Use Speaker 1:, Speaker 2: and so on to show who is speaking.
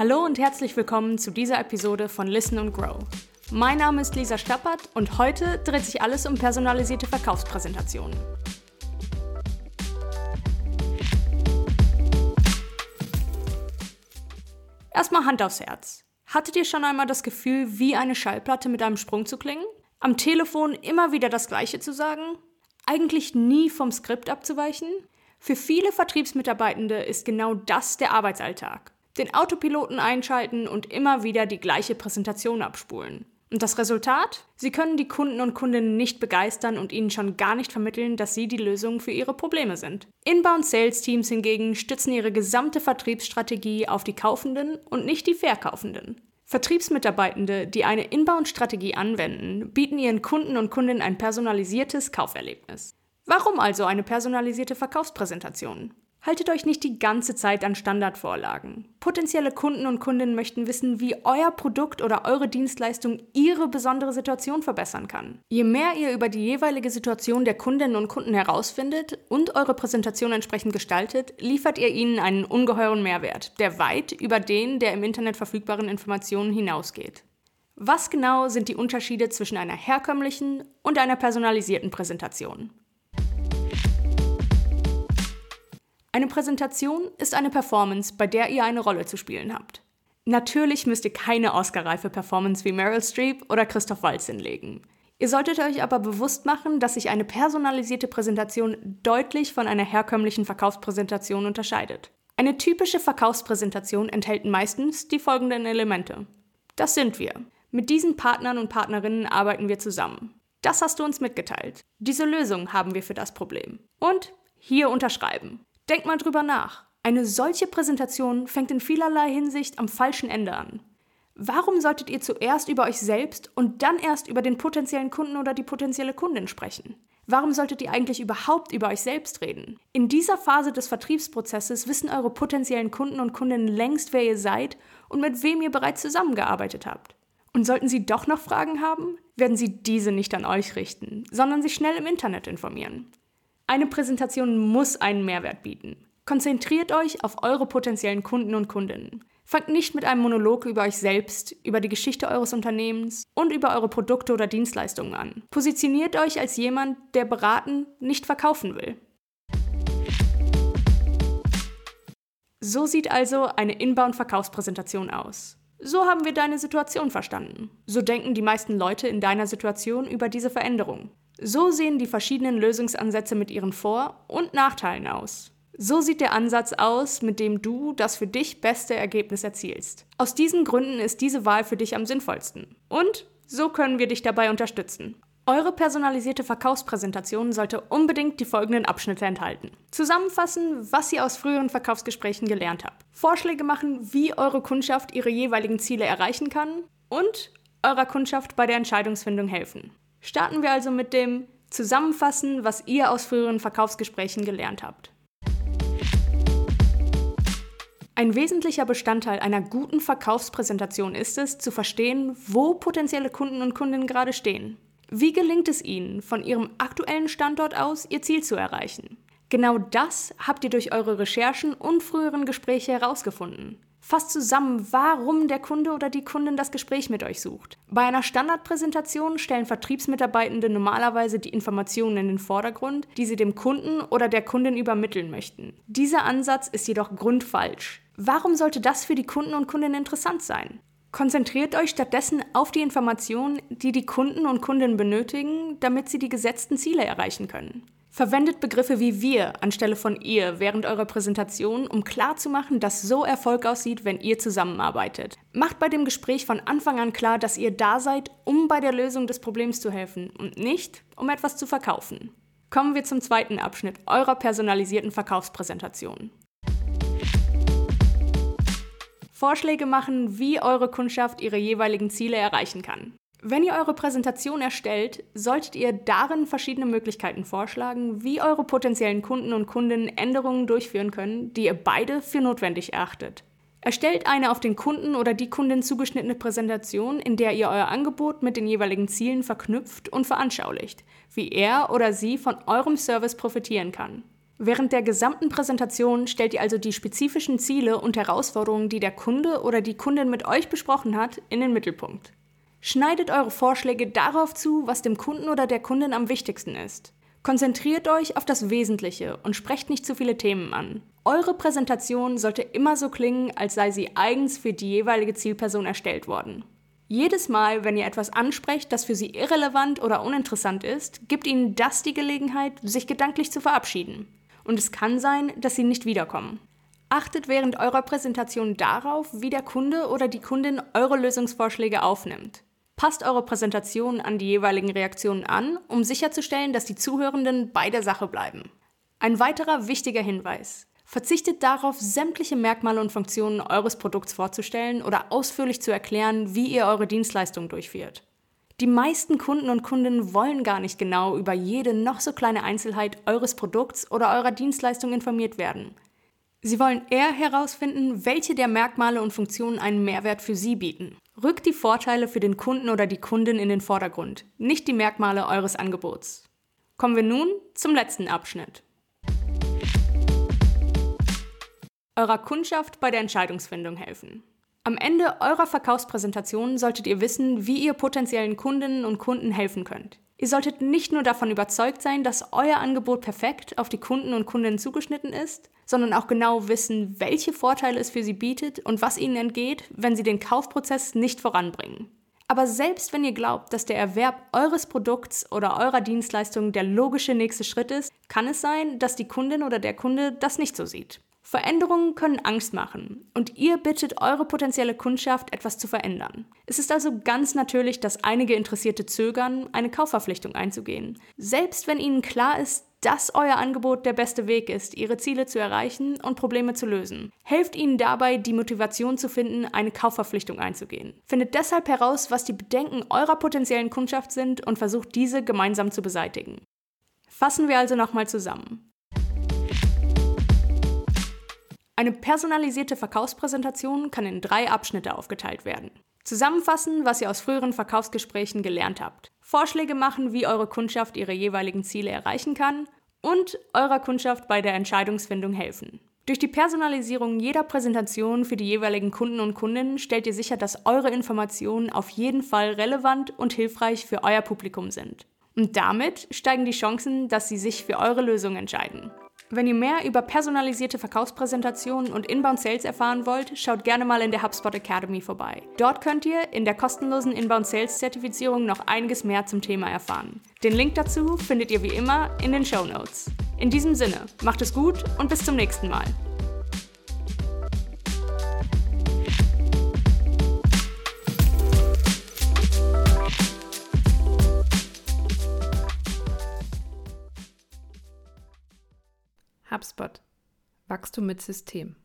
Speaker 1: Hallo und herzlich willkommen zu dieser Episode von Listen and Grow. Mein Name ist Lisa Stappert und heute dreht sich alles um personalisierte Verkaufspräsentationen. Erstmal Hand aufs Herz. Hattet ihr schon einmal das Gefühl, wie eine Schallplatte mit einem Sprung zu klingen? Am Telefon immer wieder das Gleiche zu sagen? Eigentlich nie vom Skript abzuweichen? Für viele Vertriebsmitarbeitende ist genau das der Arbeitsalltag. Den Autopiloten einschalten und immer wieder die gleiche Präsentation abspulen. Und das Resultat? Sie können die Kunden und Kundinnen nicht begeistern und ihnen schon gar nicht vermitteln, dass sie die Lösung für ihre Probleme sind. Inbound Sales Teams hingegen stützen ihre gesamte Vertriebsstrategie auf die Kaufenden und nicht die Verkaufenden. Vertriebsmitarbeitende, die eine Inbound-Strategie anwenden, bieten ihren Kunden und Kundinnen ein personalisiertes Kauferlebnis. Warum also eine personalisierte Verkaufspräsentation? Haltet euch nicht die ganze Zeit an Standardvorlagen. Potenzielle Kunden und Kundinnen möchten wissen, wie euer Produkt oder eure Dienstleistung ihre besondere Situation verbessern kann. Je mehr ihr über die jeweilige Situation der Kundinnen und Kunden herausfindet und eure Präsentation entsprechend gestaltet, liefert ihr ihnen einen ungeheuren Mehrwert, der weit über den der im Internet verfügbaren Informationen hinausgeht. Was genau sind die Unterschiede zwischen einer herkömmlichen und einer personalisierten Präsentation? Eine Präsentation ist eine Performance, bei der ihr eine Rolle zu spielen habt. Natürlich müsst ihr keine Oscar-reife Performance wie Meryl Streep oder Christoph Waltz hinlegen. Ihr solltet euch aber bewusst machen, dass sich eine personalisierte Präsentation deutlich von einer herkömmlichen Verkaufspräsentation unterscheidet. Eine typische Verkaufspräsentation enthält meistens die folgenden Elemente. Das sind wir. Mit diesen Partnern und Partnerinnen arbeiten wir zusammen. Das hast du uns mitgeteilt. Diese Lösung haben wir für das Problem. Und hier unterschreiben. Denkt mal drüber nach. Eine solche Präsentation fängt in vielerlei Hinsicht am falschen Ende an. Warum solltet ihr zuerst über euch selbst und dann erst über den potenziellen Kunden oder die potenzielle Kundin sprechen? Warum solltet ihr eigentlich überhaupt über euch selbst reden? In dieser Phase des Vertriebsprozesses wissen eure potenziellen Kunden und Kundinnen längst, wer ihr seid und mit wem ihr bereits zusammengearbeitet habt. Und sollten sie doch noch Fragen haben, werden sie diese nicht an euch richten, sondern sich schnell im Internet informieren. Eine Präsentation muss einen Mehrwert bieten. Konzentriert euch auf eure potenziellen Kunden und Kundinnen. Fangt nicht mit einem Monolog über euch selbst, über die Geschichte eures Unternehmens und über eure Produkte oder Dienstleistungen an. Positioniert euch als jemand, der beraten, nicht verkaufen will. So sieht also eine Inbound-Verkaufspräsentation aus. So haben wir deine Situation verstanden. So denken die meisten Leute in deiner Situation über diese Veränderung. So sehen die verschiedenen Lösungsansätze mit ihren Vor- und Nachteilen aus. So sieht der Ansatz aus, mit dem du das für dich beste Ergebnis erzielst. Aus diesen Gründen ist diese Wahl für dich am sinnvollsten. Und so können wir dich dabei unterstützen. Eure personalisierte Verkaufspräsentation sollte unbedingt die folgenden Abschnitte enthalten. Zusammenfassen, was ihr aus früheren Verkaufsgesprächen gelernt habt. Vorschläge machen, wie eure Kundschaft ihre jeweiligen Ziele erreichen kann. Und eurer Kundschaft bei der Entscheidungsfindung helfen. Starten wir also mit dem Zusammenfassen, was ihr aus früheren Verkaufsgesprächen gelernt habt. Ein wesentlicher Bestandteil einer guten Verkaufspräsentation ist es, zu verstehen, wo potenzielle Kunden und Kundinnen gerade stehen. Wie gelingt es ihnen, von ihrem aktuellen Standort aus ihr Ziel zu erreichen? Genau das habt ihr durch eure Recherchen und früheren Gespräche herausgefunden. Fasst zusammen, warum der Kunde oder die Kundin das Gespräch mit euch sucht. Bei einer Standardpräsentation stellen Vertriebsmitarbeitende normalerweise die Informationen in den Vordergrund, die sie dem Kunden oder der Kundin übermitteln möchten. Dieser Ansatz ist jedoch grundfalsch. Warum sollte das für die Kunden und Kundinnen interessant sein? Konzentriert euch stattdessen auf die Informationen, die die Kunden und Kundinnen benötigen, damit sie die gesetzten Ziele erreichen können. Verwendet Begriffe wie wir anstelle von ihr während eurer Präsentation, um klarzumachen, dass so Erfolg aussieht, wenn ihr zusammenarbeitet. Macht bei dem Gespräch von Anfang an klar, dass ihr da seid, um bei der Lösung des Problems zu helfen und nicht, um etwas zu verkaufen. Kommen wir zum zweiten Abschnitt eurer personalisierten Verkaufspräsentation. Vorschläge machen, wie eure Kundschaft ihre jeweiligen Ziele erreichen kann. Wenn ihr eure Präsentation erstellt, solltet ihr darin verschiedene Möglichkeiten vorschlagen, wie eure potenziellen Kunden und Kundinnen Änderungen durchführen können, die ihr beide für notwendig erachtet. Erstellt eine auf den Kunden oder die Kundin zugeschnittene Präsentation, in der ihr euer Angebot mit den jeweiligen Zielen verknüpft und veranschaulicht, wie er oder sie von eurem Service profitieren kann. Während der gesamten Präsentation stellt ihr also die spezifischen Ziele und Herausforderungen, die der Kunde oder die Kundin mit euch besprochen hat, in den Mittelpunkt. Schneidet eure Vorschläge darauf zu, was dem Kunden oder der Kundin am wichtigsten ist. Konzentriert euch auf das Wesentliche und sprecht nicht zu viele Themen an. Eure Präsentation sollte immer so klingen, als sei sie eigens für die jeweilige Zielperson erstellt worden. Jedes Mal, wenn ihr etwas ansprecht, das für sie irrelevant oder uninteressant ist, gibt ihnen das die Gelegenheit, sich gedanklich zu verabschieden. Und es kann sein, dass sie nicht wiederkommen. Achtet während eurer Präsentation darauf, wie der Kunde oder die Kundin eure Lösungsvorschläge aufnimmt. Passt eure Präsentation an die jeweiligen Reaktionen an, um sicherzustellen, dass die Zuhörenden bei der Sache bleiben. Ein weiterer wichtiger Hinweis. Verzichtet darauf, sämtliche Merkmale und Funktionen eures Produkts vorzustellen oder ausführlich zu erklären, wie ihr eure Dienstleistung durchführt. Die meisten Kunden und Kundinnen wollen gar nicht genau über jede noch so kleine Einzelheit eures Produkts oder eurer Dienstleistung informiert werden. Sie wollen eher herausfinden, welche der Merkmale und Funktionen einen Mehrwert für Sie bieten. Rückt die Vorteile für den Kunden oder die Kundin in den Vordergrund, nicht die Merkmale eures Angebots. Kommen wir nun zum letzten Abschnitt. eurer Kundschaft bei der Entscheidungsfindung helfen. Am Ende eurer Verkaufspräsentation solltet ihr wissen, wie ihr potenziellen Kundinnen und Kunden helfen könnt. Ihr solltet nicht nur davon überzeugt sein, dass euer Angebot perfekt auf die Kunden und Kundinnen zugeschnitten ist, sondern auch genau wissen, welche Vorteile es für sie bietet und was ihnen entgeht, wenn sie den Kaufprozess nicht voranbringen. Aber selbst wenn ihr glaubt, dass der Erwerb eures Produkts oder eurer Dienstleistung der logische nächste Schritt ist, kann es sein, dass die Kundin oder der Kunde das nicht so sieht. Veränderungen können Angst machen und ihr bittet eure potenzielle Kundschaft, etwas zu verändern. Es ist also ganz natürlich, dass einige Interessierte zögern, eine Kaufverpflichtung einzugehen. Selbst wenn ihnen klar ist, dass euer Angebot der beste Weg ist, ihre Ziele zu erreichen und Probleme zu lösen. Helft ihnen dabei, die Motivation zu finden, eine Kaufverpflichtung einzugehen. Findet deshalb heraus, was die Bedenken eurer potenziellen Kundschaft sind und versucht diese gemeinsam zu beseitigen. Fassen wir also nochmal zusammen. Eine personalisierte Verkaufspräsentation kann in drei Abschnitte aufgeteilt werden. Zusammenfassen, was ihr aus früheren Verkaufsgesprächen gelernt habt. Vorschläge machen, wie eure Kundschaft ihre jeweiligen Ziele erreichen kann. Und eurer Kundschaft bei der Entscheidungsfindung helfen. Durch die Personalisierung jeder Präsentation für die jeweiligen Kunden und Kundinnen stellt ihr sicher, dass eure Informationen auf jeden Fall relevant und hilfreich für euer Publikum sind. Und damit steigen die Chancen, dass sie sich für eure Lösung entscheiden. Wenn ihr mehr über personalisierte Verkaufspräsentationen und Inbound Sales erfahren wollt, schaut gerne mal in der HubSpot Academy vorbei. Dort könnt ihr in der kostenlosen Inbound Sales Zertifizierung noch einiges mehr zum Thema erfahren. Den Link dazu findet ihr wie immer in den Show Notes. In diesem Sinne, macht es gut und bis zum nächsten Mal.
Speaker 2: HubSpot. Wachstum mit System.